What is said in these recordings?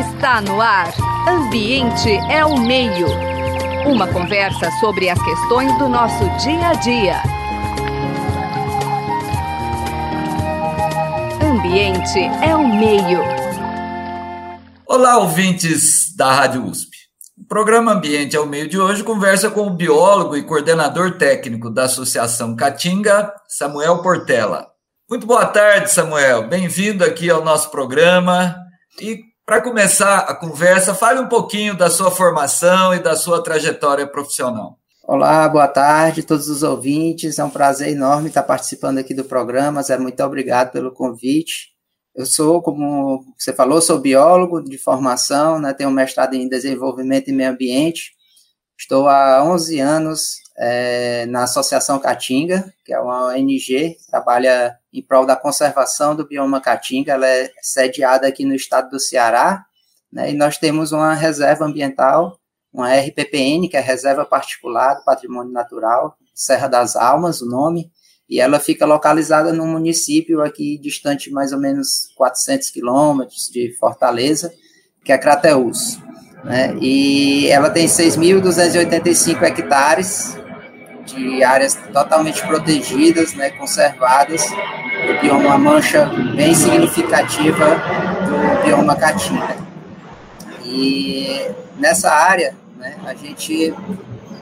Está no ar. Ambiente é o meio. Uma conversa sobre as questões do nosso dia a dia. Ambiente é o meio. Olá, ouvintes da Rádio USP. O programa Ambiente é o Meio de hoje conversa com o biólogo e coordenador técnico da Associação Caatinga, Samuel Portela. Muito boa tarde, Samuel. Bem-vindo aqui ao nosso programa. E para começar a conversa, fale um pouquinho da sua formação e da sua trajetória profissional. Olá, boa tarde a todos os ouvintes. É um prazer enorme estar participando aqui do programa. Zé, muito obrigado pelo convite. Eu sou, como você falou, sou biólogo de formação, né, tenho um mestrado em desenvolvimento e meio ambiente. Estou há 11 anos é, na Associação Caatinga, que é uma ONG, trabalha em prol da conservação do bioma Caatinga. Ela é sediada aqui no estado do Ceará, né, e nós temos uma reserva ambiental, uma RPPN, que é Reserva Particular do Patrimônio Natural, Serra das Almas, o nome, e ela fica localizada num município aqui distante mais ou menos 400 quilômetros de Fortaleza, que é Crateús. Né? E ela tem 6.285 hectares de áreas totalmente protegidas, né, conservadas, o bioma mancha bem significativa do bioma caatinga. E nessa área, né, a gente,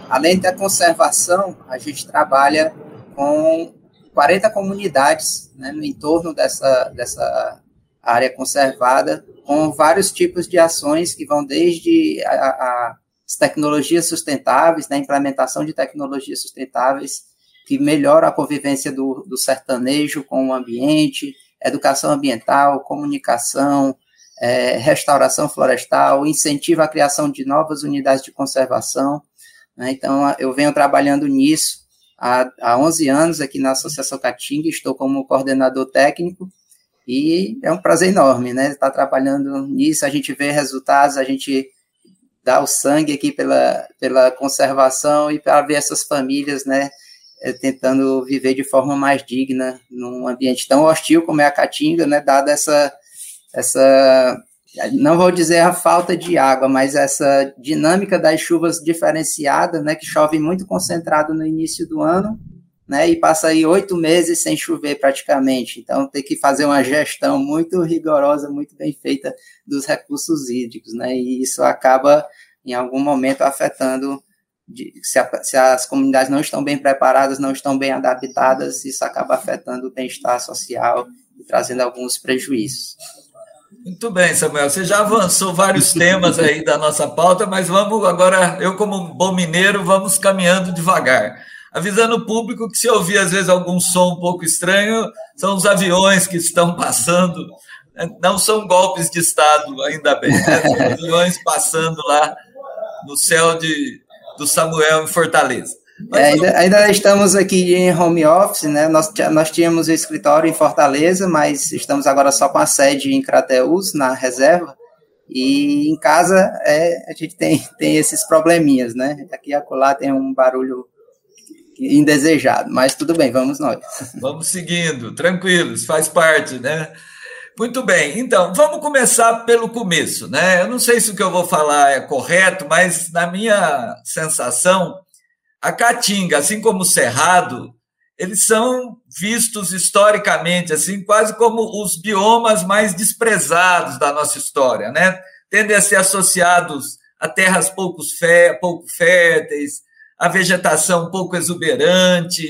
além da conservação, a gente trabalha com 40 comunidades né, no entorno dessa, dessa área conservada, com vários tipos de ações que vão desde a, a tecnologias sustentáveis, né, a implementação de tecnologias sustentáveis que melhoram a convivência do, do sertanejo com o ambiente, educação ambiental, comunicação, é, restauração florestal, incentiva a criação de novas unidades de conservação. Né, então, eu venho trabalhando nisso há, há 11 anos aqui na Associação Caatinga, estou como coordenador técnico, e é um prazer enorme, né, estar trabalhando nisso, a gente vê resultados, a gente dar o sangue aqui pela, pela conservação e para ver essas famílias, né, eh, tentando viver de forma mais digna num ambiente tão hostil como é a Caatinga, né, dada essa, essa, não vou dizer a falta de água, mas essa dinâmica das chuvas diferenciada, né, que chove muito concentrado no início do ano, né, e passa aí oito meses sem chover praticamente. Então tem que fazer uma gestão muito rigorosa, muito bem feita dos recursos hídricos, né, e isso acaba em algum momento afetando de, se, a, se, as comunidades não estão bem preparadas, não estão bem adaptadas, isso acaba afetando o bem-estar social e trazendo alguns prejuízos. Muito bem, Samuel. Você já avançou vários temas aí da nossa pauta, mas vamos agora, eu como bom mineiro, vamos caminhando devagar. Avisando o público que se ouvir às vezes algum som um pouco estranho, são os aviões que estão passando. Não são golpes de Estado, ainda bem. Né? Aviões passando lá no céu de, do Samuel em Fortaleza. É, ainda, ainda, estamos aqui em home office, né? Nós, nós tínhamos o escritório em Fortaleza, mas estamos agora só com a sede em Crateús, na reserva. E em casa é, a gente tem, tem esses probleminhas, né? Aqui e acolá tem um barulho indesejado, mas tudo bem, vamos nós. Vamos seguindo, tranquilos, faz parte, né? Muito bem, então vamos começar pelo começo, né? Eu não sei se o que eu vou falar é correto, mas na minha sensação, a Caatinga, assim como o Cerrado, eles são vistos historicamente assim quase como os biomas mais desprezados da nossa história, né? Tendem a ser associados a terras pouco, fé, pouco férteis, a vegetação pouco exuberante,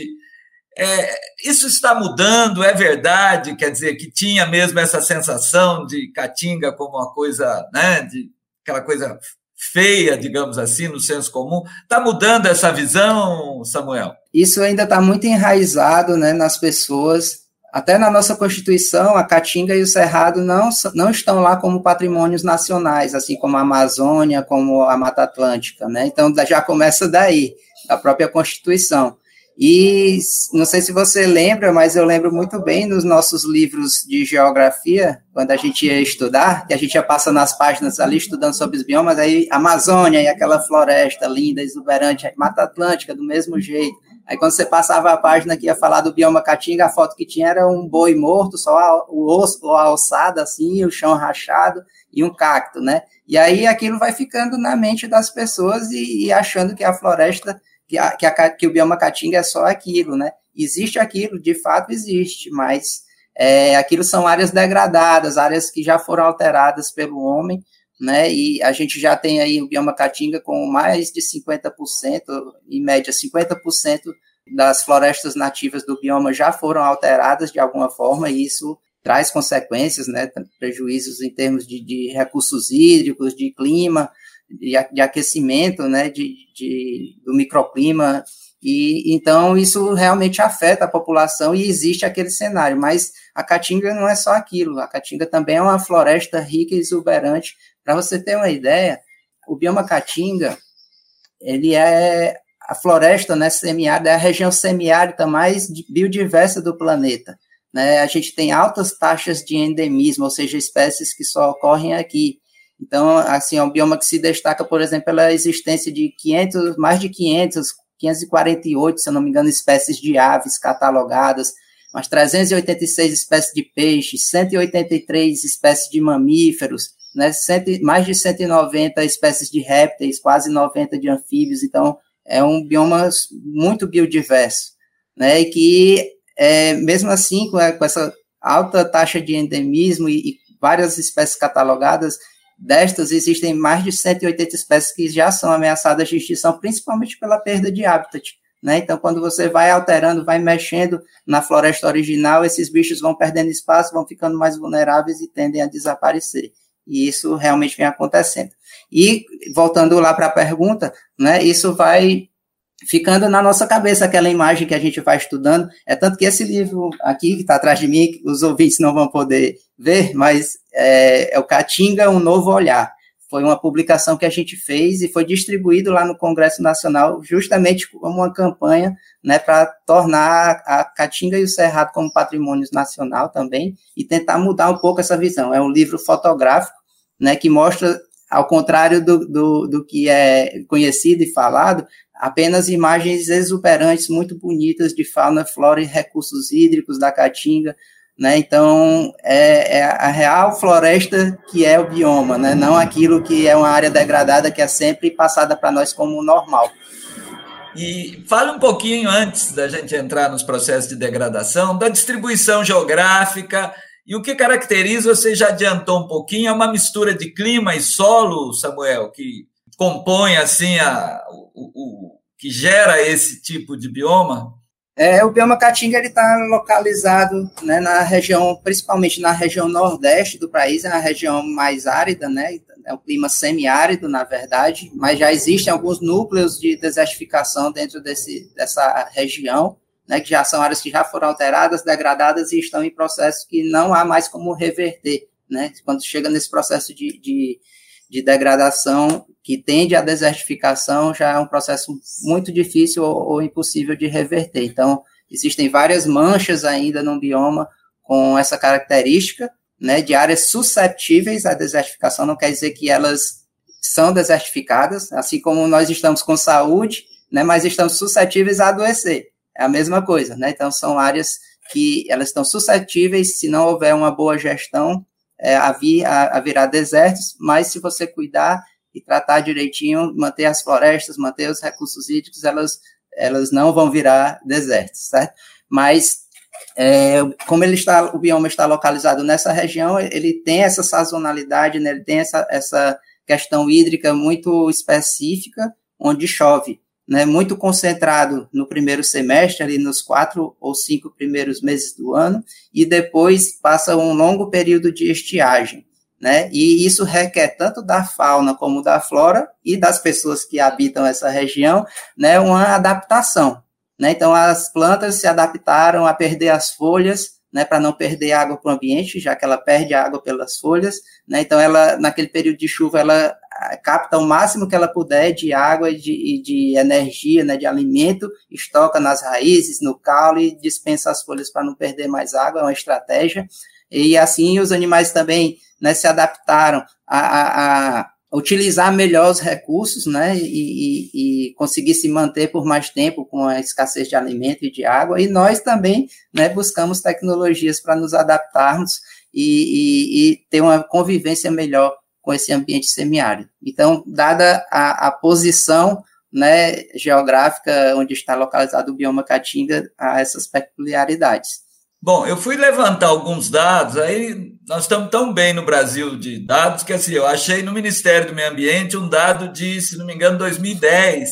é, isso está mudando, é verdade, quer dizer, que tinha mesmo essa sensação de Caatinga como uma coisa, né, de aquela coisa feia, digamos assim, no senso comum. Está mudando essa visão, Samuel? Isso ainda está muito enraizado né, nas pessoas. Até na nossa Constituição, a Caatinga e o Cerrado não, não estão lá como patrimônios nacionais, assim como a Amazônia, como a Mata Atlântica. Né? Então, já começa daí, a própria Constituição. E não sei se você lembra, mas eu lembro muito bem nos nossos livros de geografia, quando a gente ia estudar, que a gente ia passando nas páginas ali estudando sobre os biomas, aí Amazônia e aquela floresta linda, exuberante, Mata Atlântica do mesmo jeito, Aí quando você passava a página que ia falar do bioma caatinga, a foto que tinha era um boi morto, só o osso, a alçada assim, o chão rachado e um cacto, né? E aí aquilo vai ficando na mente das pessoas e, e achando que a floresta, que, a, que, a, que o bioma caatinga é só aquilo, né? Existe aquilo, de fato existe, mas é, aquilo são áreas degradadas, áreas que já foram alteradas pelo homem, né? E a gente já tem aí o bioma caatinga com mais de 50%, em média 50% das florestas nativas do bioma já foram alteradas de alguma forma, e isso traz consequências, né? Prejuízos em termos de, de recursos hídricos, de clima, de, de aquecimento, né? De, de, do microclima. E então isso realmente afeta a população e existe aquele cenário, mas a Caatinga não é só aquilo, a Caatinga também é uma floresta rica e exuberante para você ter uma ideia, o bioma Caatinga, ele é a floresta né, semiárida, é a região semiárida mais biodiversa do planeta. Né? A gente tem altas taxas de endemismo, ou seja, espécies que só ocorrem aqui. Então, assim, é um bioma que se destaca, por exemplo, pela existência de 500, mais de 500, 548, se não me engano, espécies de aves catalogadas, umas 386 espécies de peixes, 183 espécies de mamíferos, né, cento, mais de 190 espécies de répteis, quase 90 de anfíbios, então é um bioma muito biodiverso, né, e que é, mesmo assim, com, essa alta taxa de endemismo e, e várias espécies catalogadas, destas existem mais de 180 espécies que já são ameaçadas de extinção, principalmente pela perda de habitat. Né? Então, quando você vai alterando, vai mexendo na floresta original, esses bichos vão perdendo espaço, vão ficando mais vulneráveis e tendem a desaparecer. E isso realmente vem acontecendo. E, voltando lá para a pergunta, né, isso vai ficando na nossa cabeça aquela imagem que a gente vai estudando. É tanto que esse livro aqui, que está atrás de mim, os ouvintes não vão poder ver, mas é, é o Caatinga, Um Novo Olhar. Foi uma publicação que a gente fez e foi distribuído lá no Congresso Nacional, justamente como uma campanha né, para tornar a Caatinga e o Cerrado como patrimônio nacional também e tentar mudar um pouco essa visão. É um livro fotográfico né, que mostra, ao contrário do, do, do que é conhecido e falado, apenas imagens exuberantes, muito bonitas de fauna, flora e recursos hídricos da Caatinga, né? Então, é, é, a real floresta que é o bioma, né? Não aquilo que é uma área degradada que é sempre passada para nós como normal. E fale um pouquinho antes da gente entrar nos processos de degradação da distribuição geográfica e o que caracteriza, você já adiantou um pouquinho, é uma mistura de clima e solo, Samuel, que compõe assim a, o, o que gera esse tipo de bioma? É, o bioma Caatinga está localizado né, na região, principalmente na região nordeste do país, é a região mais árida, né, é um clima semiárido, na verdade, mas já existem alguns núcleos de desertificação dentro desse, dessa região, né, que já são áreas que já foram alteradas, degradadas e estão em processo que não há mais como reverter. Né? Quando chega nesse processo de, de, de degradação que tende à desertificação, já é um processo muito difícil ou, ou impossível de reverter. Então, existem várias manchas ainda no bioma com essa característica, né, de áreas susceptíveis à desertificação, não quer dizer que elas são desertificadas, assim como nós estamos com saúde, né, mas estamos suscetíveis a adoecer é a mesma coisa, né? Então, são áreas que elas estão suscetíveis, se não houver uma boa gestão, é, a, vir, a, a virar desertos, mas se você cuidar e tratar direitinho, manter as florestas, manter os recursos hídricos, elas, elas não vão virar desertos, certo? Mas é, como ele está, o bioma está localizado nessa região, ele tem essa sazonalidade, né, ele tem essa, essa questão hídrica muito específica, onde chove né, muito concentrado no primeiro semestre, ali nos quatro ou cinco primeiros meses do ano, e depois passa um longo período de estiagem. Né? E isso requer tanto da fauna como da flora e das pessoas que habitam essa região, né, uma adaptação. Né? Então, as plantas se adaptaram a perder as folhas, né, para não perder água para o ambiente, já que ela perde água pelas folhas. Né? Então, ela, naquele período de chuva, ela capta o máximo que ela puder de água e de, de, energia, né, de alimento, estoca nas raízes, no caule e dispensa as folhas para não perder mais água, é uma estratégia. E assim os animais também né, se adaptaram a, a, utilizar melhor os recursos, né, e, e, e, conseguir se manter por mais tempo com a escassez de alimento e de água, e nós também, né, buscamos tecnologias para nos adaptarmos e, e, ter uma convivência melhor com esse ambiente semiárido. Então, dada a, a posição né, geográfica onde está localizado o bioma Caatinga, há essas peculiaridades. Bom, eu fui levantar alguns dados, aí nós estamos tão bem no Brasil de dados que assim, eu achei no Ministério do Meio Ambiente um dado de, se não me engano, 2010,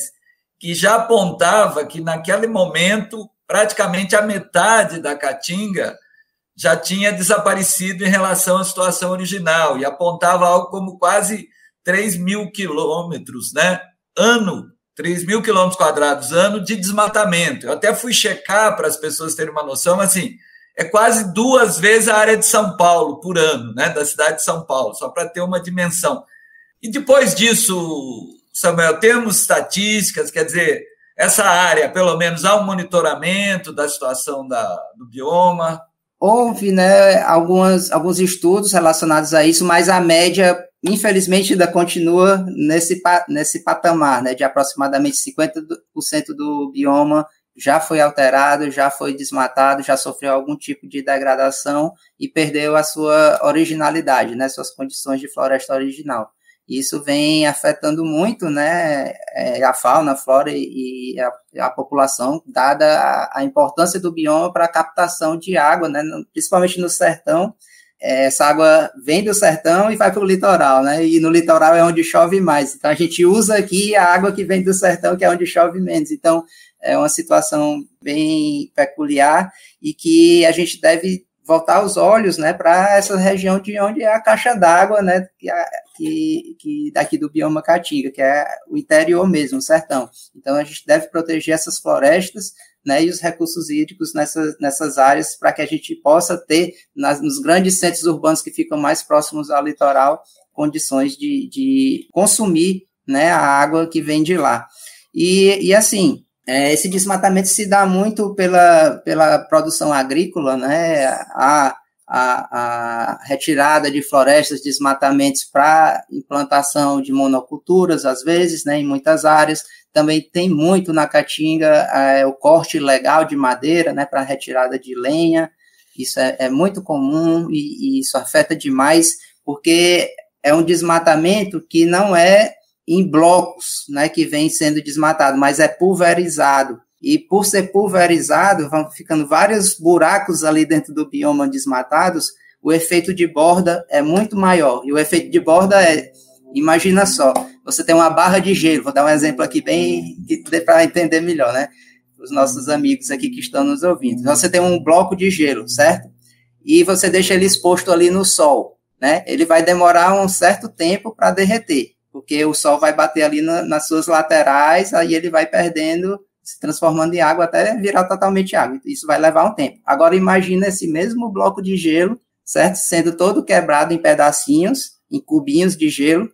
que já apontava que naquele momento praticamente a metade da Caatinga já tinha desaparecido em relação à situação original e apontava algo como quase 3 mil quilômetros, né? Ano, 3 mil quilômetros quadrados ano de desmatamento. Eu até fui checar para as pessoas terem uma noção, assim, é quase duas vezes a área de São Paulo por ano, né, da cidade de São Paulo, só para ter uma dimensão. E depois disso, Samuel, temos estatísticas, quer dizer, essa área, pelo menos, há um monitoramento da situação da, do bioma? Houve né, algumas, alguns estudos relacionados a isso, mas a média, infelizmente, ainda continua nesse, nesse patamar, né, de aproximadamente 50% do bioma já foi alterado, já foi desmatado, já sofreu algum tipo de degradação e perdeu a sua originalidade, né, suas condições de floresta original. Isso vem afetando muito, né, é, a fauna, a flora e a, a população, dada a, a, importância do bioma para a captação de água, né, principalmente no sertão. É, essa água vem do sertão e vai para o litoral, né, e no litoral é onde chove mais. Então a gente usa aqui a água que vem do sertão, que é onde chove menos. Então é uma situação bem peculiar e que a gente deve voltar os olhos, né, para essa região de onde é a caixa d'água, né, que, que, que, daqui do bioma Caatinga, que é o interior mesmo, o sertão. Então a gente deve proteger essas florestas, né, e os recursos hídricos nessas, nessas áreas para que a gente possa ter nas, nos grandes centros urbanos que ficam mais próximos ao litoral condições de, de consumir, né, a água que vem de lá. E, e assim, é, esse desmatamento se dá muito pela, pela produção agrícola, né? A, a, a retirada de florestas, desmatamentos para implantação de monoculturas, às vezes, né, em muitas áreas. Também tem muito na Caatinga é, o corte ilegal de madeira, né, para retirada de lenha. Isso é, é muito comum e, e isso afeta demais, porque é um desmatamento que não é em blocos, né, que vem sendo desmatado, mas é pulverizado. E por ser pulverizado, vão ficando vários buracos ali dentro do bioma desmatados, o efeito de borda é muito maior. E o efeito de borda é, imagina só, você tem uma barra de gelo, vou dar um exemplo aqui bem para entender melhor, né? Os nossos amigos aqui que estão nos ouvindo. Você tem um bloco de gelo, certo? E você deixa ele exposto ali no sol, né? Ele vai demorar um certo tempo para derreter porque o sol vai bater ali na, nas suas laterais, aí ele vai perdendo, se transformando em água até virar totalmente água. Isso vai levar um tempo. Agora imagina esse mesmo bloco de gelo, certo? Sendo todo quebrado em pedacinhos, em cubinhos de gelo.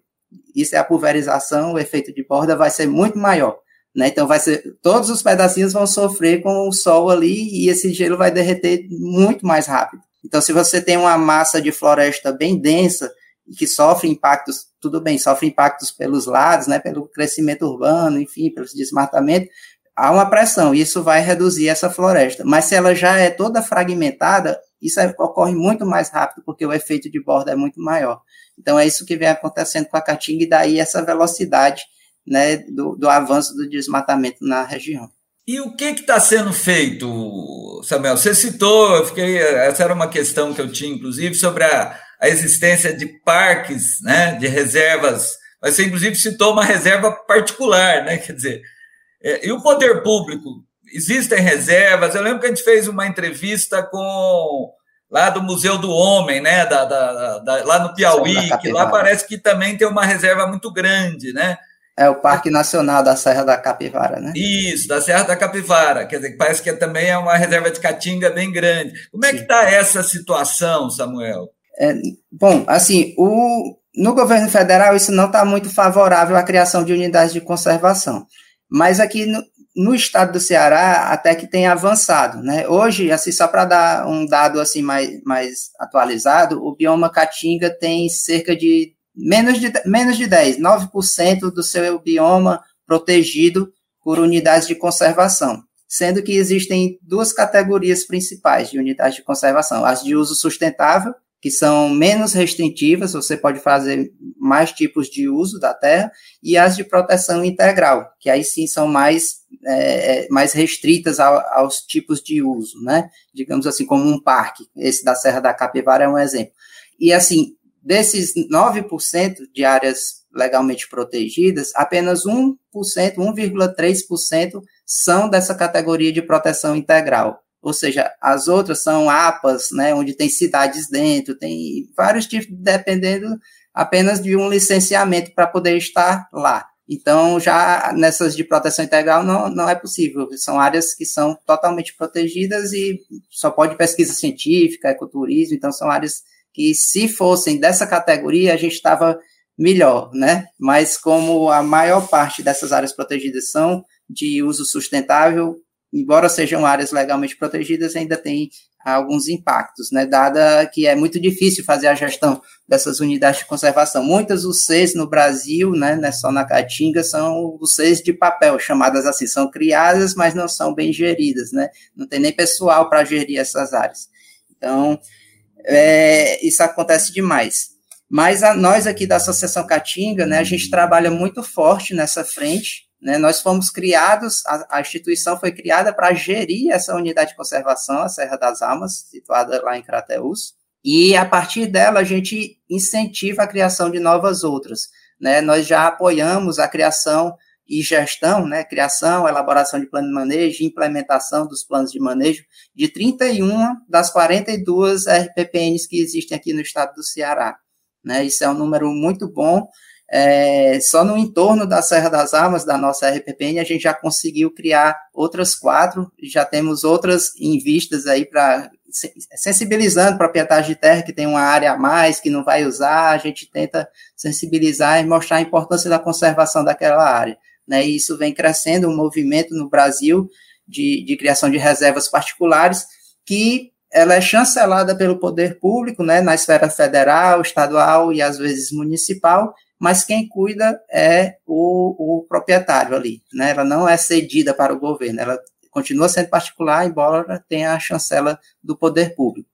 Isso é a pulverização, o efeito de borda vai ser muito maior. Né? Então vai ser todos os pedacinhos vão sofrer com o sol ali e esse gelo vai derreter muito mais rápido. Então se você tem uma massa de floresta bem densa, e que sofre impactos, tudo bem, sofre impactos pelos lados, né, pelo crescimento urbano, enfim, pelo desmatamento, há uma pressão, e isso vai reduzir essa floresta. Mas se ela já é toda fragmentada, isso é, ocorre muito mais rápido, porque o efeito de borda é muito maior. Então é isso que vem acontecendo com a caatinga, e daí essa velocidade né, do, do avanço do desmatamento na região. E o que está sendo feito, Samuel? Você citou, eu fiquei, essa era uma questão que eu tinha, inclusive, sobre a, a existência de parques, né, de reservas. Mas você, inclusive, citou uma reserva particular, né? Quer dizer, é, e o poder público? Existem reservas. Eu lembro que a gente fez uma entrevista com lá do Museu do Homem, né? Da, da, da lá no Piauí, que lá parece que também tem uma reserva muito grande, né? É o Parque Nacional da Serra da Capivara, né? Isso, da Serra da Capivara. Quer dizer, parece que também é uma reserva de caatinga bem grande. Como é Sim. que está essa situação, Samuel? É, bom, assim, o, no governo federal isso não está muito favorável à criação de unidades de conservação. Mas aqui no, no, estado do Ceará até que tem avançado, né? Hoje, assim, só para dar um dado assim mais, mais atualizado, o bioma Caatinga tem cerca de menos de, menos de 10, 9% do seu bioma protegido por unidades de conservação, sendo que existem duas categorias principais de unidades de conservação: as de uso sustentável, que são menos restritivas, você pode fazer mais tipos de uso da terra, e as de proteção integral, que aí sim são mais, é, mais restritas ao, aos tipos de uso, né? Digamos assim, como um parque. Esse da Serra da Capivara é um exemplo. E assim, desses 9% de áreas legalmente protegidas, apenas 1%, 1,3% são dessa categoria de proteção integral. Ou seja, as outras são APAs, né, onde tem cidades dentro, tem vários tipos, dependendo apenas de um licenciamento para poder estar lá. Então, já nessas de proteção integral não, não é possível. São áreas que são totalmente protegidas e só pode pesquisa científica, ecoturismo, então são áreas que se fossem dessa categoria, a gente estava melhor, né? Mas como a maior parte dessas áreas protegidas são de uso sustentável, embora sejam áreas legalmente protegidas, ainda tem alguns impactos, né? Dada que é muito difícil fazer a gestão dessas unidades de conservação. Muitas UCs no Brasil, né, não é só na Caatinga, são UCs de papel, chamadas assim, são criadas, mas não são bem geridas, né? Não tem nem pessoal para gerir essas áreas. Então, é, isso acontece demais. Mas a, nós aqui da Associação Caatinga, né, a gente trabalha muito forte nessa frente, né, nós fomos criados, a, a instituição foi criada para gerir essa unidade de conservação, a Serra das Almas, situada lá em Crateús, e a partir dela a gente incentiva a criação de novas outras. Né? Nós já apoiamos a criação e gestão, né, criação, elaboração de plano de manejo, implementação dos planos de manejo de 31 das 42 RPPNs que existem aqui no estado do Ceará. Né, isso é um número muito bom. É, só no entorno da Serra das Almas, da nossa RPPN, a gente já conseguiu criar outras quatro, já temos outras em vistas aí para sensibilizando proprietários de terra que tem uma área a mais, que não vai usar, a gente tenta sensibilizar e mostrar a importância da conservação daquela área né, e isso vem crescendo, um movimento no Brasil de, de criação de reservas particulares, que ela é chancelada pelo poder público, né, na esfera federal, estadual e às vezes municipal, mas quem cuida é o, o proprietário ali, né, ela não é cedida para o governo, ela continua sendo particular, embora tenha a chancela do poder público.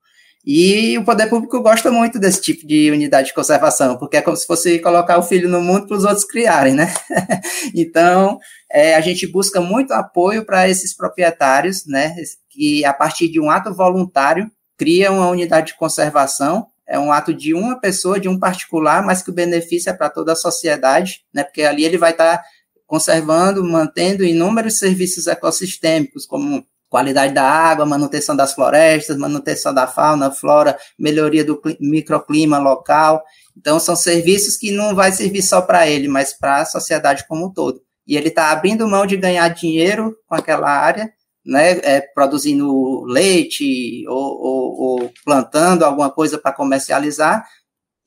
E o poder público gosta muito desse tipo de unidade de conservação, porque é como se fosse colocar o filho no mundo para os outros criarem, né? então, é, a gente busca muito apoio para esses proprietários, né? Que a partir de um ato voluntário criam uma unidade de conservação. É um ato de uma pessoa, de um particular, mas que o benefício é para toda a sociedade, né? Porque ali ele vai estar tá conservando, mantendo inúmeros serviços ecossistêmicos, como qualidade da água, manutenção das florestas, manutenção da fauna, flora, melhoria do microclima local. Então, são serviços que não vai servir só para ele, mas para a sociedade como um todo. E ele está abrindo mão de ganhar dinheiro com aquela área, né, é, produzindo leite ou, ou, ou plantando alguma coisa para comercializar,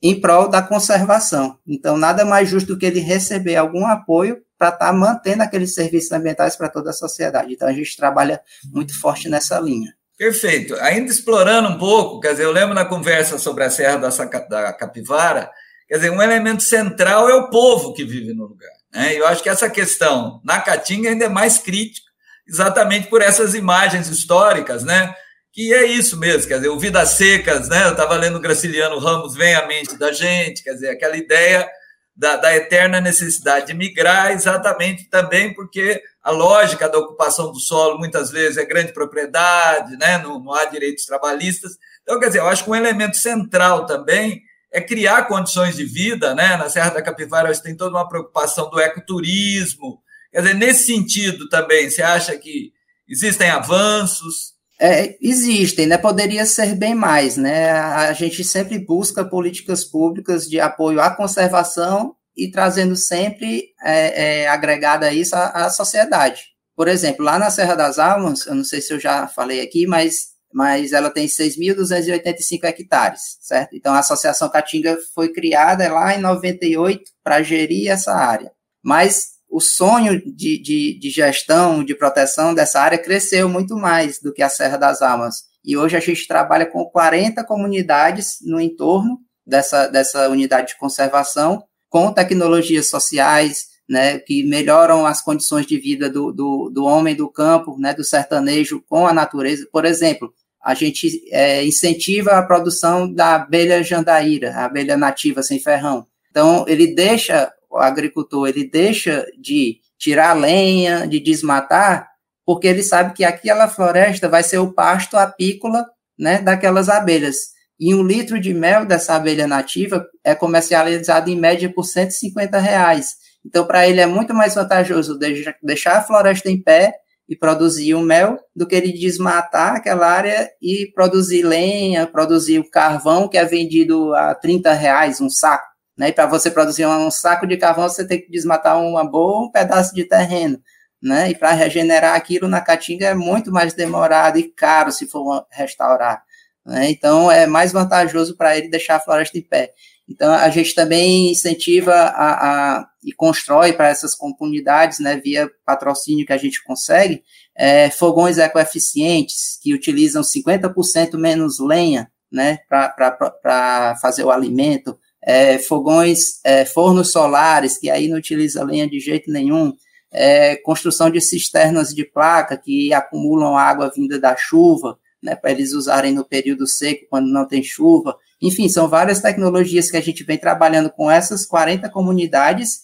em prol da conservação. Então, nada mais justo do que ele receber algum apoio para estar tá mantendo aqueles serviços ambientais para toda a sociedade. Então, a gente trabalha muito forte nessa linha. Perfeito. Ainda explorando um pouco, quer dizer, eu lembro na conversa sobre a Serra da, da Capivara, quer dizer, um elemento central é o povo que vive no lugar. Né? Eu acho que essa questão na Caatinga ainda é mais crítica, exatamente por essas imagens históricas, né? Que é isso mesmo, quer dizer, o Vidas Secas, né? Eu estava lendo Graciliano Ramos, vem à mente da gente, quer dizer, aquela ideia da, da, eterna necessidade de migrar, exatamente também porque a lógica da ocupação do solo muitas vezes é grande propriedade, né? não, não há direitos trabalhistas. Então, quer dizer, eu acho que um elemento central também é criar condições de vida, né? Na Serra da Capivara a gente tem toda uma preocupação do ecoturismo. Quer dizer, nesse sentido também, você acha que existem avanços? É, existem, né? Poderia ser bem mais, né? A gente sempre busca políticas públicas de apoio à conservação e trazendo sempre é, é, agregada a isso a, sociedade. Por exemplo, lá na Serra das Almas, eu não sei se eu já falei aqui, mas, mas ela tem 6.285 hectares, certo? Então a Associação Caatinga foi criada lá em 98 para gerir essa área. Mas o sonho de, de, de, gestão, de proteção dessa área cresceu muito mais do que a Serra das Almas. E hoje a gente trabalha com 40 comunidades no entorno, dessa, dessa unidade de conservação com tecnologias sociais, né, que melhoram as condições de vida do, do, do homem do campo, né, do sertanejo com a natureza. Por exemplo, a gente é, incentiva a produção da abelha jandaíra, a abelha nativa sem ferrão. Então, ele deixa, o agricultor, ele deixa de tirar lenha, de desmatar, porque ele sabe que aquela floresta vai ser o pasto apícola né, daquelas abelhas. E um litro de mel dessa abelha nativa é comercializado em média por 150 reais. Então, para ele é muito mais vantajoso deixar a floresta em pé e produzir o mel do que ele desmatar aquela área e produzir lenha, produzir o carvão que é vendido a 30 reais um saco. Né? E para você produzir um saco de carvão, você tem que desmatar uma boa um pedaço de terreno. Né? E para regenerar aquilo na caatinga é muito mais demorado e caro se for restaurar. Né? Então é mais vantajoso para ele deixar a floresta em pé. Então, a gente também incentiva a, a e constrói para essas comunidades, né, via patrocínio que a gente consegue, é, fogões ecoeficientes, que utilizam 50% menos lenha, né, para fazer o alimento, é, fogões, é, fornos solares, que aí não utiliza lenha de jeito nenhum, é, construção de cisternas de placa que acumulam água vinda da chuva, né, para eles usarem no período seco, quando não tem chuva. Enfim, são várias tecnologias que a gente vem trabalhando com essas 40 comunidades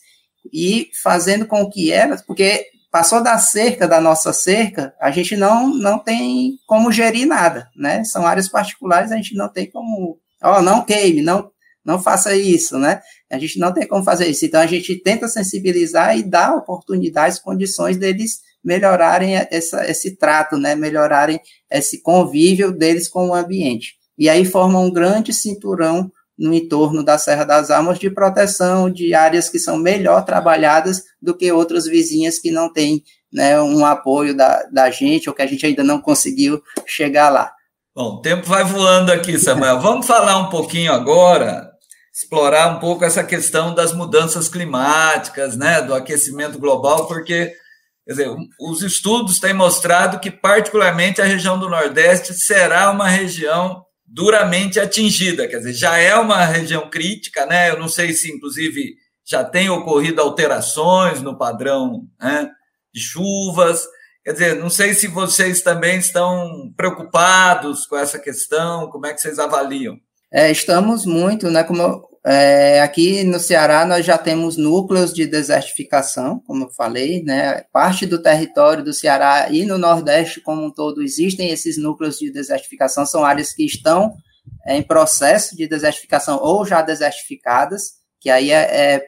e fazendo com que elas, porque passou da cerca, da nossa cerca, a gente não, não tem como gerir nada, né? São áreas particulares, a gente não tem como, ó, oh, não queime, não, não faça isso, né? A gente não tem como fazer isso. Então, a gente tenta sensibilizar e dar oportunidades, condições deles melhorarem essa, esse trato, né? Melhorarem esse convívio deles com o ambiente e aí forma um grande cinturão no entorno da Serra das Almas de proteção de áreas que são melhor trabalhadas do que outras vizinhas que não têm né, um apoio da, da gente ou que a gente ainda não conseguiu chegar lá. Bom, o tempo vai voando aqui, Samuel. Vamos falar um pouquinho agora, explorar um pouco essa questão das mudanças climáticas, né, do aquecimento global, porque dizer, os estudos têm mostrado que, particularmente, a região do Nordeste será uma região duramente atingida, quer dizer, já é uma região crítica, né? Eu não sei se, inclusive, já tem ocorrido alterações no padrão né, de chuvas. Quer dizer, não sei se vocês também estão preocupados com essa questão, como é que vocês avaliam? É, estamos muito, né? Como é, aqui no Ceará nós já temos núcleos de desertificação, como eu falei, né? Parte do território do Ceará e no Nordeste como um todo existem esses núcleos de desertificação, são áreas que estão em processo de desertificação ou já desertificadas, que aí é, é,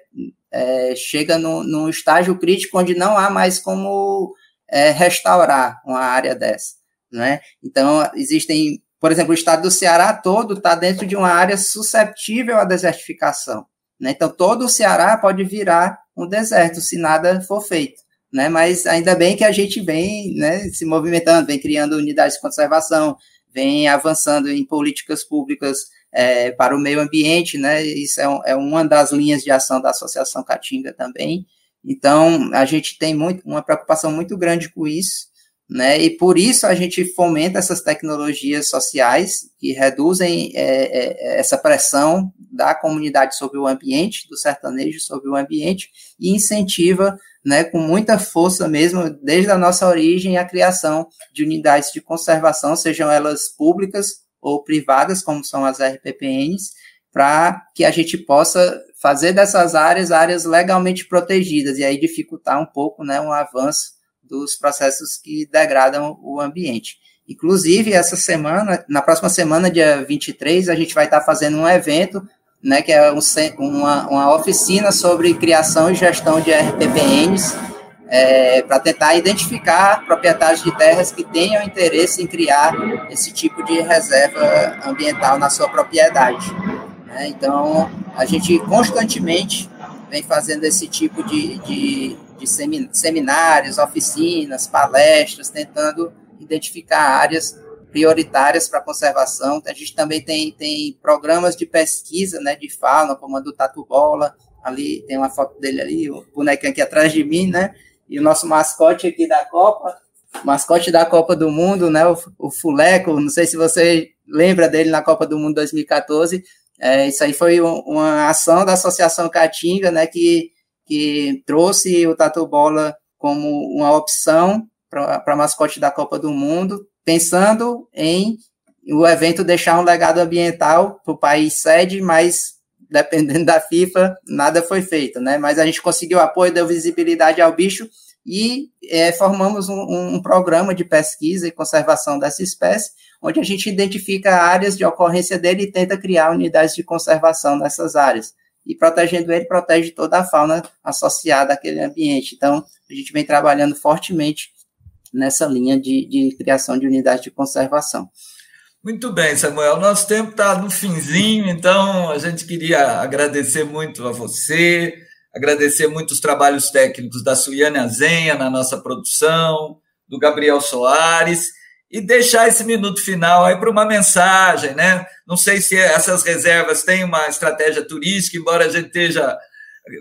é chega no, no, estágio crítico onde não há mais como é, restaurar uma área dessa, né? Então existem por exemplo, o estado do Ceará todo está dentro de uma área susceptível à desertificação. Né? Então, todo o Ceará pode virar um deserto se nada for feito. Né? Mas ainda bem que a gente vem né, se movimentando, vem criando unidades de conservação, vem avançando em políticas públicas é, para o meio ambiente, né? Isso é, um, é, uma das linhas de ação da Associação Caatinga também. Então, a gente tem muito, uma preocupação muito grande com isso né? E por isso a gente fomenta essas tecnologias sociais que reduzem é, é, essa pressão da comunidade sobre o ambiente, do sertanejo sobre o ambiente, e incentiva, né, com muita força mesmo, desde a nossa origem, a criação de unidades de conservação, sejam elas públicas ou privadas, como são as RPPNs, para que a gente possa fazer dessas áreas áreas legalmente protegidas e aí dificultar um pouco, né, um avanço dos processos que degradam o ambiente. Inclusive, essa semana, na próxima semana, dia 23, a gente vai estar fazendo um evento, né, que é um, uma, uma oficina sobre criação e gestão de RPPNs, é, para tentar identificar proprietários de terras que tenham interesse em criar esse tipo de reserva ambiental na sua propriedade. Né? Então, a gente constantemente vem fazendo esse tipo de, de de seminários, oficinas, palestras, tentando identificar áreas prioritárias para conservação. A gente também tem, tem programas de pesquisa né, de fauna, como a do Tatu Bola, ali tem uma foto dele ali, o bonequinho aqui atrás de mim, né? E o nosso mascote aqui da Copa, mascote da Copa do Mundo, né? O, o Fuleco, não sei se você lembra dele na Copa do Mundo 2014, É, isso aí foi um, uma ação da Associação Caatinga, né, que, que trouxe o Tatu Bola como uma opção para mascote da Copa do Mundo, pensando em o evento deixar um legado ambiental para o país sede, mas dependendo da FIFA, nada foi feito, né? Mas a gente conseguiu apoio, deu visibilidade ao bicho e é, formamos um, um, programa de pesquisa e conservação dessa espécie, onde a gente identifica áreas de ocorrência dele e tenta criar unidades de conservação nessas áreas. E protegendo ele, protege toda a fauna associada àquele ambiente. Então, a gente vem trabalhando fortemente nessa linha de, de criação de unidades de conservação. Muito bem, Samuel. Nosso tempo está no finzinho, então a gente queria agradecer muito a você, agradecer muito os trabalhos técnicos da Suiane Azenha na nossa produção, do Gabriel Soares, e deixar esse minuto final aí para uma mensagem, né? Não sei se essas reservas têm uma estratégia turística, embora a gente esteja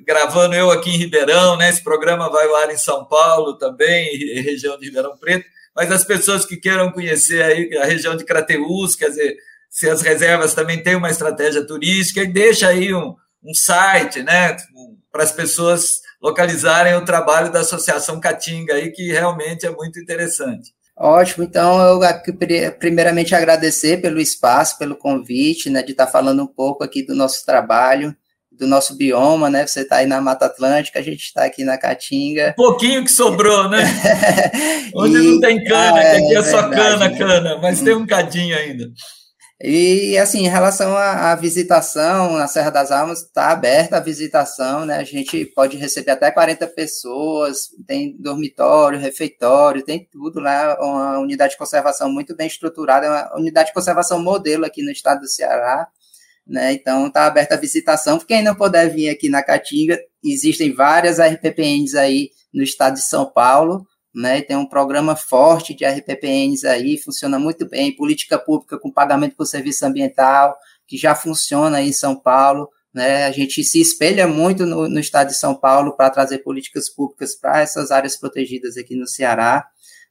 gravando eu aqui em Ribeirão, né? Esse programa vai ar em São Paulo também, região de Ribeirão Preto, mas as pessoas que queiram conhecer aí a região de Crateús, quer dizer, se as reservas também têm uma estratégia turística, e deixa aí um, um site, né? Para as pessoas localizarem o trabalho da Associação Caatinga aí, que realmente é muito interessante. Ótimo, então eu primeiramente agradecer pelo espaço, pelo convite, né, de estar falando um pouco aqui do nosso trabalho do nosso bioma, né? Você está aí na Mata Atlântica, a gente está aqui na Caatinga. Um pouquinho que sobrou, né? Onde e, não tem cana, ah, que aqui é, é só cana, cana, mas tem um cadinho ainda. E, assim, em relação à, à visitação, na Serra das Almas, está aberta a visitação, né? A gente pode receber até 40 pessoas, tem dormitório, refeitório, tem tudo lá, uma unidade de conservação muito bem estruturada, é uma unidade de conservação modelo aqui no estado do Ceará né? Então está aberta a visitação. Quem não puder vir aqui na Caatinga, existem várias RPPNs aí no estado de São Paulo, né? Tem um programa forte de RPPNs aí, funciona muito bem, política pública com pagamento por serviço ambiental, que já funciona aí em São Paulo. Né, a gente se espelha muito no, no estado de São Paulo para trazer políticas públicas para essas áreas protegidas aqui no Ceará.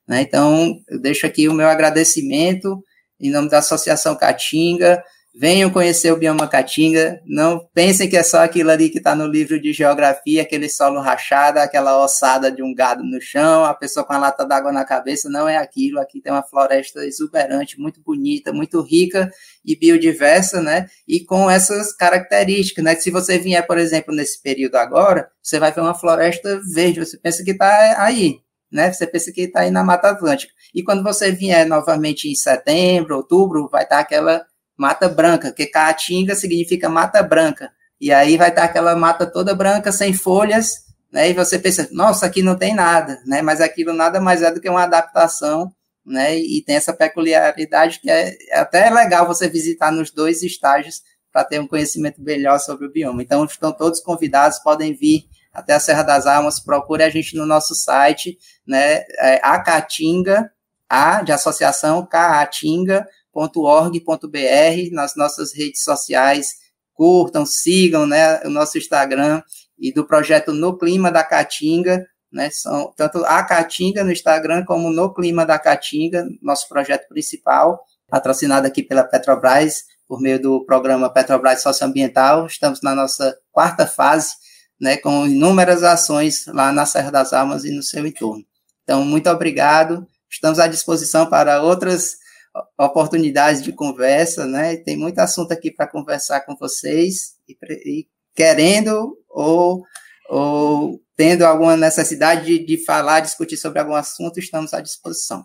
Né, então, eu deixo aqui o meu agradecimento em nome da Associação Caatinga, Venham conhecer o bioma Caatinga. Não pensem que é só aquilo ali que está no livro de geografia, aquele solo rachado, aquela ossada de um gado no chão, a pessoa com a lata d'água na cabeça. Não é aquilo. Aqui tem uma floresta exuberante, muito bonita, muito rica e biodiversa, né? E com essas características, né? Se você vier, por exemplo, nesse período agora, você vai ver uma floresta verde. Você pensa que está aí, né? Você pensa que está aí na Mata Atlântica. E quando você vier novamente em setembro, outubro, vai estar tá aquela mata branca, porque caatinga significa mata branca. E aí vai estar aquela mata toda branca, sem folhas, né? E você pensa, nossa, aqui não tem nada, né? Mas aquilo nada mais é do que uma adaptação, né? E tem essa peculiaridade que é, é até legal você visitar nos dois estágios para ter um conhecimento melhor sobre o bioma. Então, estão todos convidados, podem vir até a Serra das Almas, procure a gente no nosso site, né? É a Caatinga, a de associação Caatinga, www.org.br, nas nossas redes sociais, curtam, sigam né, o nosso Instagram e do projeto No Clima da Caatinga, né, são tanto a Caatinga no Instagram como No Clima da Caatinga, nosso projeto principal, patrocinado aqui pela Petrobras, por meio do programa Petrobras Socioambiental. Estamos na nossa quarta fase, né, com inúmeras ações lá na Serra das Almas e no seu entorno. Então, muito obrigado. Estamos à disposição para outras oportunidades de conversa, né? Tem muito assunto aqui para conversar com vocês e, e querendo ou, ou tendo alguma necessidade de, de falar, discutir sobre algum assunto, estamos à disposição.